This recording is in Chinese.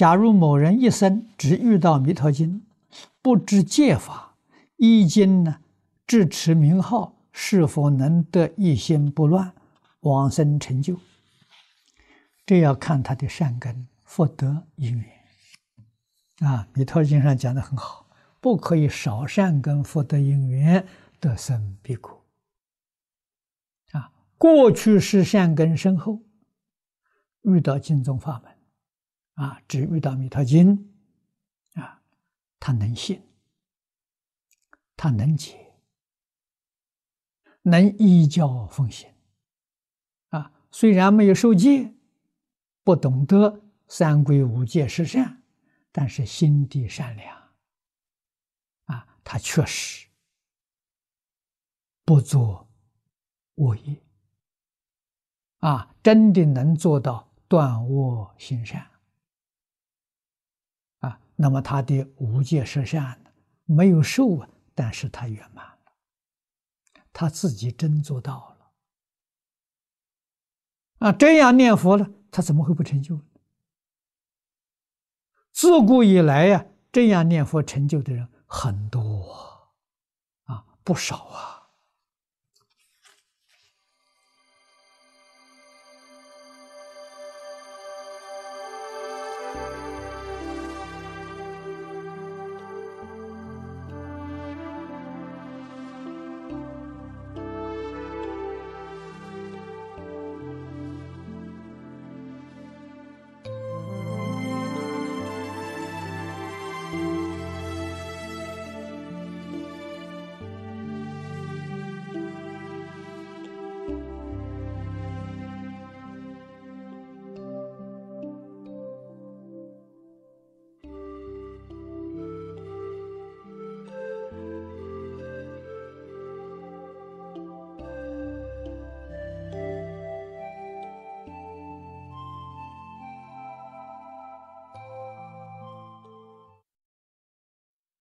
假如某人一生只遇到《弥陀经》，不知戒法，依经呢执持名号，是否能得一心不乱，往生成就？这要看他的善根、福德、因缘。啊，《弥陀经》上讲的很好，不可以少善根、福德、因缘，得生彼国。啊，过去是善根深厚，遇到经宗法门。啊，只遇到《弥陀经》，啊，他能信，他能解，能依教奉行，啊，虽然没有受戒，不懂得三规五戒十善，但是心地善良，啊，他确实不做恶业，啊，真的能做到断恶行善。那么他的无戒十善没有受啊，但是他圆满了，他自己真做到了啊！这样念佛了，他怎么会不成就？自古以来呀，这样念佛成就的人很多啊，不少啊。